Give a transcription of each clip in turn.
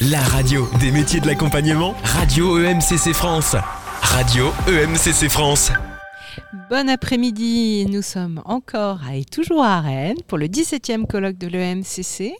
La radio des métiers de l'accompagnement, Radio EMCC France. Radio EMCC France. Bon après-midi, nous sommes encore et toujours à Rennes pour le 17e colloque de l'EMCC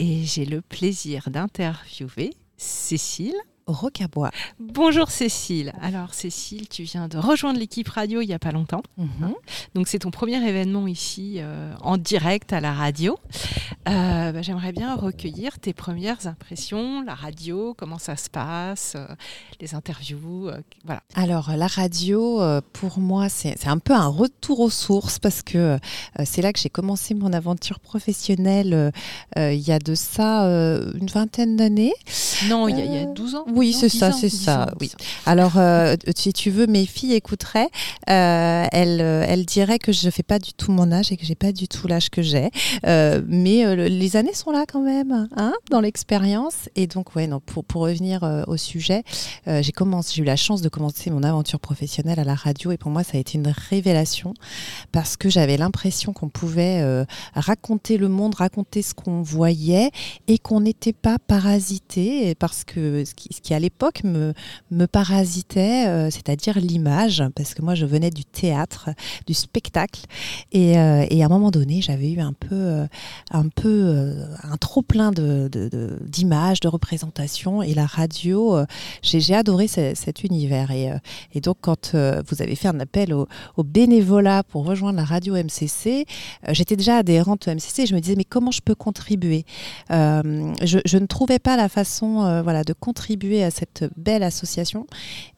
et j'ai le plaisir d'interviewer Cécile Rocabois. Bonjour Cécile. Alors Cécile, tu viens de rejoindre l'équipe radio il n'y a pas longtemps. Mhm. Donc c'est ton premier événement ici euh, en direct à la radio. Euh, bah, j'aimerais bien recueillir tes premières impressions, la radio, comment ça se passe, euh, les interviews. voilà. Alors la radio, pour moi, c'est un peu un retour aux sources parce que c'est là que j'ai commencé mon aventure professionnelle il y a de ça une vingtaine d'années. Non, il y, y, a 12 ans. Oui, c'est ça, c'est ça. Oui. Alors, euh, si tu veux, mes filles écouteraient. Euh, elles, euh, elles diraient que je ne fais pas du tout mon âge et que j'ai pas du tout l'âge que j'ai. mais les années sont là quand même, hein, dans l'expérience. Et donc, ouais, non, pour, pour revenir au sujet, j'ai commencé, j'ai eu la chance de commencer mon aventure professionnelle à la radio et pour moi, ça a été une révélation parce que j'avais l'impression qu'on pouvait raconter le monde, raconter ce qu'on voyait et qu'on n'était pas parasité parce que ce qui, qui à l'époque me, me parasitait, euh, c'est-à-dire l'image, parce que moi je venais du théâtre, du spectacle, et, euh, et à un moment donné j'avais eu un peu, euh, un peu un trop plein de, d'images, de, représentations, et la radio, j'ai, adoré cet univers. Et, et, donc quand vous avez fait un appel au, bénévolat pour rejoindre la radio MCC, j'étais déjà adhérente au MCC, je me disais mais comment je peux contribuer? Je, je, ne trouvais pas la façon voilà, de contribuer à cette belle association.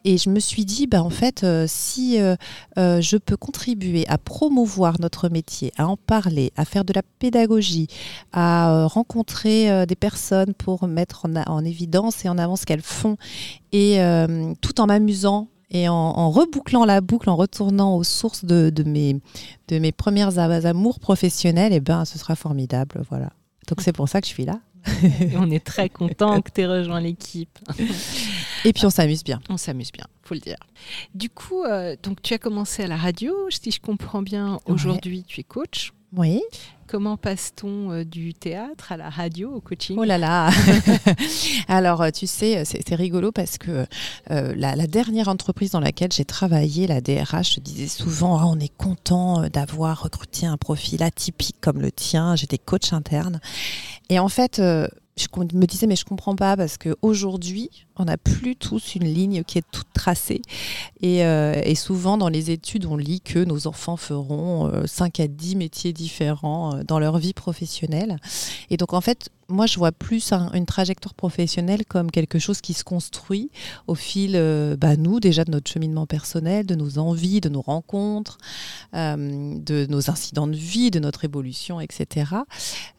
Et je me suis dit, bah, en fait, euh, si euh, euh, je peux contribuer à promouvoir notre métier, à en parler, à faire de la pédagogie, à rencontrer des personnes pour mettre en, évidence et en avant ce qu'elles font, et tout en m'amusant et en, rebouclant la boucle, en retournant aux sources de, mes, de mes premières amours professionnels, et eh ben, ce sera formidable. Voilà. Donc c'est pour ça que je suis là. on est très content que tu aies rejoint l'équipe. Et puis on s'amuse bien. On s'amuse bien, faut le dire. Du coup, euh, donc tu as commencé à la radio, si je comprends bien, aujourd'hui tu es coach. Oui. Comment passe-t-on euh, du théâtre à la radio, au coaching? Oh là là Alors, euh, tu sais, c'est rigolo parce que la, dernière entreprise dans laquelle j'ai travaillé, la DRH, je disais souvent ah, on est content d'avoir recruté un profil atypique comme le tien. J'étais coach interne. Et en fait, je me disais mais je comprends pas parce qu'aujourd'hui on n'a plus tous une ligne qui est toute tracée. Euh, et, souvent dans les études on lit que nos enfants feront 5 euh, à 10 métiers différents euh, dans leur vie professionnelle. Et donc en fait moi, je vois plus une trajectoire professionnelle comme quelque chose qui se construit au fil, bah, nous, déjà de notre cheminement personnel, de nos envies, de nos rencontres, de nos incidents de vie, de notre évolution, etc.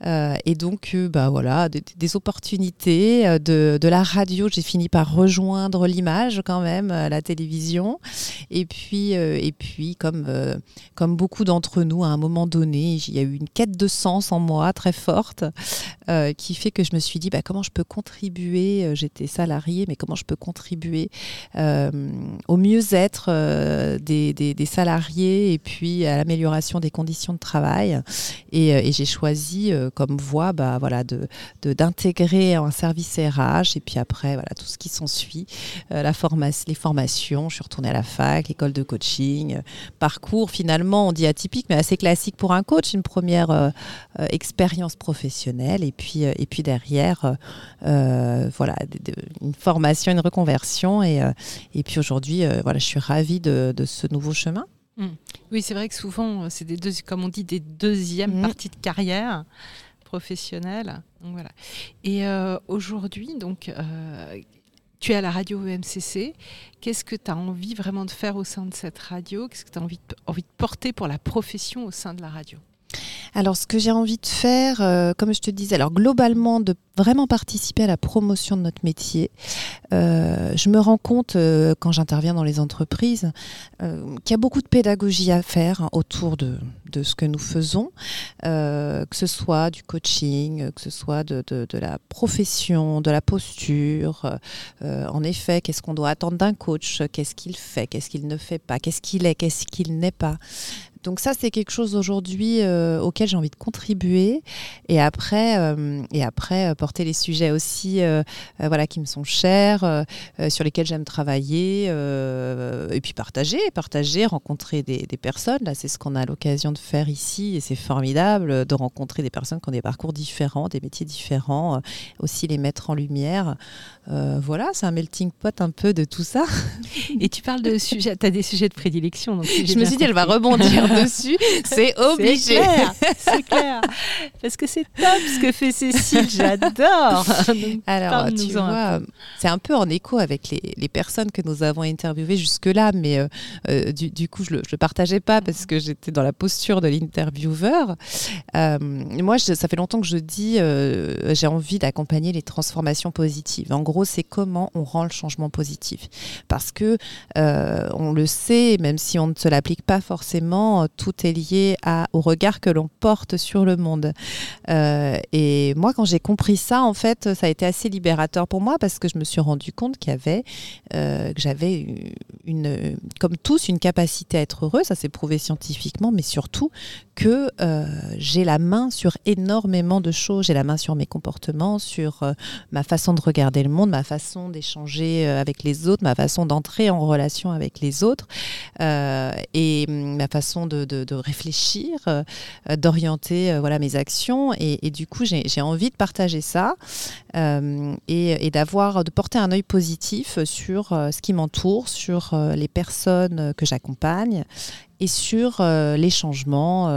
et donc, bah, voilà, des, opportunités de, de, la radio. J'ai fini par rejoindre l'image quand même, la télévision. Et puis, et puis comme, comme beaucoup d'entre nous, à un moment donné, il y a eu une quête de sens en moi très forte qui fait que je me suis dit bah, comment je peux contribuer, euh, j'étais salariée, mais comment je peux contribuer euh, au mieux-être euh, des, salariés et puis à l'amélioration des conditions de travail. Et, j'ai choisi comme voie bah, voilà, de, d'intégrer un service RH et puis après voilà, tout ce qui s'ensuit, la les formations. Je suis retournée à la fac, école de coaching, parcours finalement on dit atypique mais assez classique pour un coach, une première expérience professionnelle et puis et puis derrière, euh, euh, voilà, une formation, une reconversion. Et, euh, et puis aujourd'hui, voilà, je suis ravie de, ce nouveau chemin. Mmh. Oui, c'est vrai que souvent, c'est des deux, comme on dit, des deuxièmes mmh. parties de carrière professionnelle. Donc, voilà. Et aujourd'hui, donc, tu es à la radio EMCC. Qu'est-ce que tu as envie vraiment de faire au sein de cette radio? Qu'est-ce que tu as envie envie de porter pour la profession au sein de la radio? Alors, ce que j'ai envie de faire, euh, comme je te disais, alors globalement, de vraiment participer à la promotion de notre métier. Euh, je me rends compte, euh, quand j'interviens dans les entreprises, qu'il y a beaucoup de pédagogie à faire hein, autour de, ce que nous faisons, que ce soit du coaching, que ce soit de la profession, de la posture. en effet, qu'est-ce qu'on doit attendre d'un coach Qu'est-ce qu'il fait Qu'est-ce qu'il ne fait pas Qu'est-ce qu'il est Qu'est-ce qu'il n'est pas Donc ça, c'est quelque chose aujourd'hui euh, auquel j'ai envie de contribuer. Et après, euh, et après porter les sujets aussi voilà, qui me sont chers, sur lesquels j'aime travailler. et puis partager, partager, rencontrer des, des personnes. Là, c'est ce qu'on a l'occasion de faire ici. Et c'est formidable de rencontrer des personnes qui ont des parcours différents, des métiers différents. aussi les mettre en lumière. voilà, c'est un melting pot un peu de tout ça. Et tu parles de sujets, tu as des sujets de prédilection. Donc je me suis dit, elle va rebondir dessus, c'est obligé. C'est clair, Parce que c'est top ce que fait Cécile, j'adore. Alors, tu vois, c'est un peu en écho avec les, les, personnes que nous avons interviewées jusque-là, mais euh, euh, du, du, coup, je ne le, partageais pas parce que j'étais dans la posture de l'intervieweur. Euh, moi, je, ça fait longtemps que je dis, j'ai envie d'accompagner les transformations positives. En gros, c'est comment on rend le changement positif. Parce que on le sait, même si on ne se l'applique pas forcément, tout est lié au regard que l'on porte sur le monde. Euh, et moi, quand j'ai compris ça, en fait, ça a été assez libérateur pour moi parce que je me suis rendu compte qu'il y avait, euh, que j'avais une, comme tous, une capacité à être heureux. Ça s'est prouvé scientifiquement, mais surtout que euh, j'ai la main sur énormément de choses. J'ai la main sur mes comportements, sur ma façon de regarder le monde, ma façon d'échanger avec les autres, ma façon d'entrer en relation avec les autres et hum, ma façon de, réfléchir, euh, d'orienter euh, voilà, mes actions. Et, du coup, j'ai envie de partager ça euh, et, d'avoir, de porter un œil positif sur ce qui m'entoure, sur les personnes que j'accompagne et sur les changements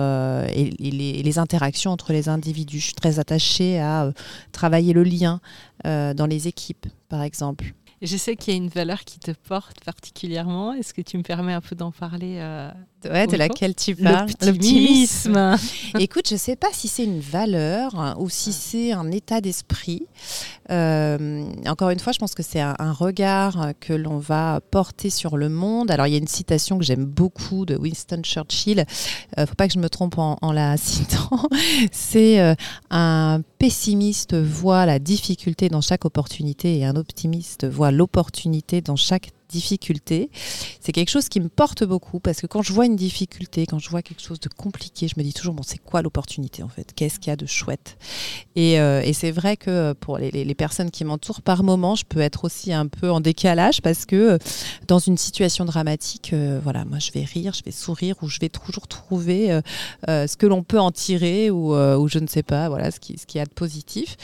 et, les, interactions entre les individus. Je suis très attachée à travailler le lien dans les équipes, par exemple. Je sais qu'il y a une valeur qui te porte particulièrement. Est-ce que tu me permets un peu d'en parler euh, ouais, De laquelle tu parles? L'optimisme. Écoute, je ne sais pas si c'est une valeur ou si c'est un état d'esprit. Euh, encore une fois, je pense que c'est un, regard que l'on va porter sur le monde. Alors, il y a une citation que j'aime beaucoup de Winston Churchill. Il ne faut pas que je me trompe en, en la citant. c'est euh, un pessimiste voit la difficulté dans chaque opportunité et un optimiste voit l'opportunité dans chaque difficulté. C'est quelque chose qui me porte beaucoup parce que quand je vois une difficulté, quand je vois quelque chose de compliqué, je me dis toujours, bon, c'est quoi l'opportunité en fait? Qu'est-ce qu'il y a de chouette? Et, euh, c'est vrai que pour les, personnes qui m'entourent, par moment, je peux être aussi un peu en décalage parce que euh, dans une situation dramatique, euh, voilà, moi je vais rire, je vais sourire ou je vais toujours trouver ce que l'on peut en tirer ou, je ne sais pas, voilà, ce qu'il qui y a de positif.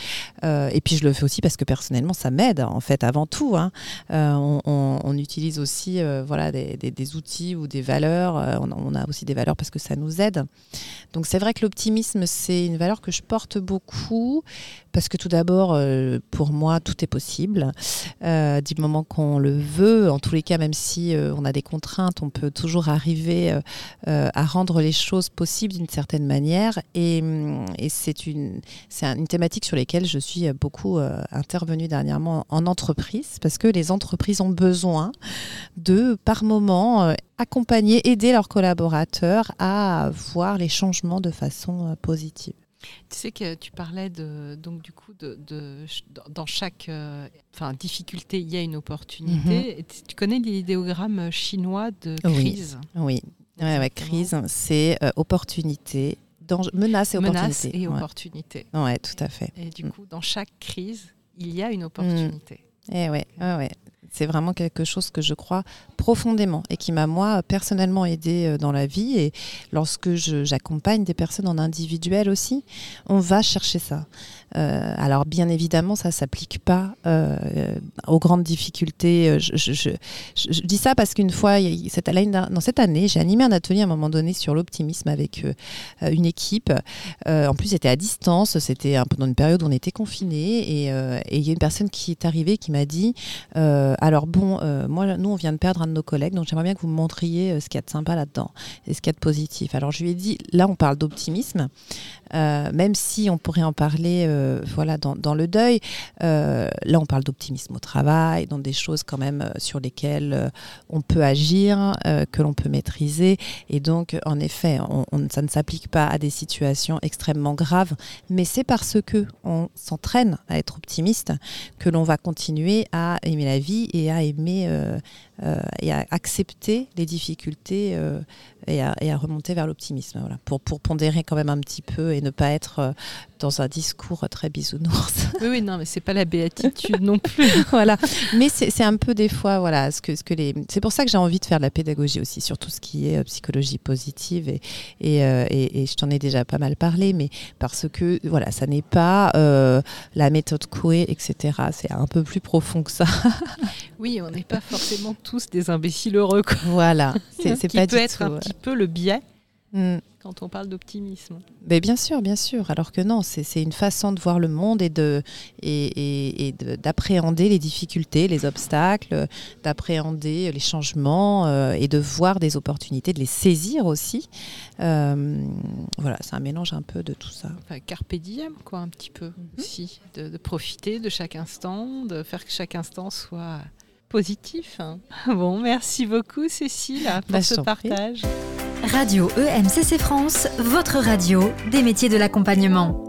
et puis je le fais aussi parce que personnellement, ça m'aide en fait avant tout. Hein. on, on utilise aussi euh, voilà, des, outils ou des valeurs. Euh, on, a aussi des valeurs parce que ça nous aide. Donc c'est vrai que l'optimisme, c'est une valeur que je porte beaucoup parce que tout d'abord, euh, pour moi, tout est possible. du moment qu'on le veut, en tous les cas, même si on a des contraintes, on peut toujours arriver à rendre les choses possibles d'une certaine manière. Et, mm, et c'est une, une thématique sur laquelle je suis beaucoup intervenue dernièrement en entreprise parce que les entreprises ont besoin de, par moment, euh, accompagner, aider leurs collaborateurs à voir les changements de façon euh, positive. Tu sais que tu parlais de, donc du coup de, dans chaque euh, enfin, difficulté il y a une opportunité. Mhm. Tu connais l'idéogramme chinois de crise? Oui, oui. crise, c'est opportunité, menace et opportunité. Menace et opportunité. Ouais. tout à fait. Et du mm. coup, dans chaque crise, il y a une opportunité. Mm. Et ouais, ouais, ouais. C'est vraiment quelque chose que je crois profondément et qui m'a, moi, personnellement aidé euh, dans la vie. Et lorsque j'accompagne des personnes en individuel aussi, on va chercher ça. Euh, alors, bien évidemment, ça s'applique pas euh, aux grandes difficultés. Je, dis ça parce qu'une fois, cette, dans cette année, j'ai animé un atelier à un moment donné sur l'optimisme avec une équipe. en plus, c'était à distance. C'était pendant une période où on était confinés. Et il y a une personne qui est arrivée qui m'a dit alors bon, euh, moi, nous, on vient de perdre un de nos collègues, donc j'aimerais bien que vous me montriez euh, ce qu'il y a de sympa là-dedans et ce qu'il y a de positif. Alors je lui ai dit, là, on parle d'optimisme, euh, même si on pourrait en parler, voilà, dans, le deuil. là, on parle d'optimisme au travail, dans des choses quand même sur lesquelles on peut agir, que l'on peut maîtriser. Et donc, en effet, ça ne s'applique pas à des situations extrêmement graves, mais c'est parce que on s'entraîne à être optimiste que l'on va continuer à aimer la vie et à aimer euh, et à accepter les difficultés et à, et, à, remonter vers l'optimisme. Voilà, pour, pour pondérer quand même un petit peu et ne pas être dans un discours très bisounours. Oui, oui, non, mais c'est pas la béatitude non plus. voilà, mais c'est un peu des fois, voilà, ce que, ce que les. C'est pour ça que j'ai envie de faire de la pédagogie aussi sur tout ce qui est psychologie positive et, et, et, et je t'en ai déjà pas mal parlé, mais parce que voilà, ça n'est pas euh, la méthode Coué, etc. C'est un peu plus profond que ça. oui, on n'est pas forcément tous des imbéciles heureux. Quoi. Voilà, c'est pas peut être un petit peu le biais. Mm. quand on parle d'optimisme. Mais bien sûr, bien sûr. Alors que non, c'est une façon de voir le monde et de et, d'appréhender les difficultés, les obstacles, d'appréhender les changements euh, et de voir des opportunités, de les saisir aussi. Euh, voilà, c'est un mélange un peu de tout ça. Enfin, carpe diem, quoi, un petit peu mhm. aussi, de, profiter de chaque instant, de faire que chaque instant soit positif. Bon, merci beaucoup Cécile pour bah, ce partage. Radio EMCC France, votre radio des métiers de l'accompagnement.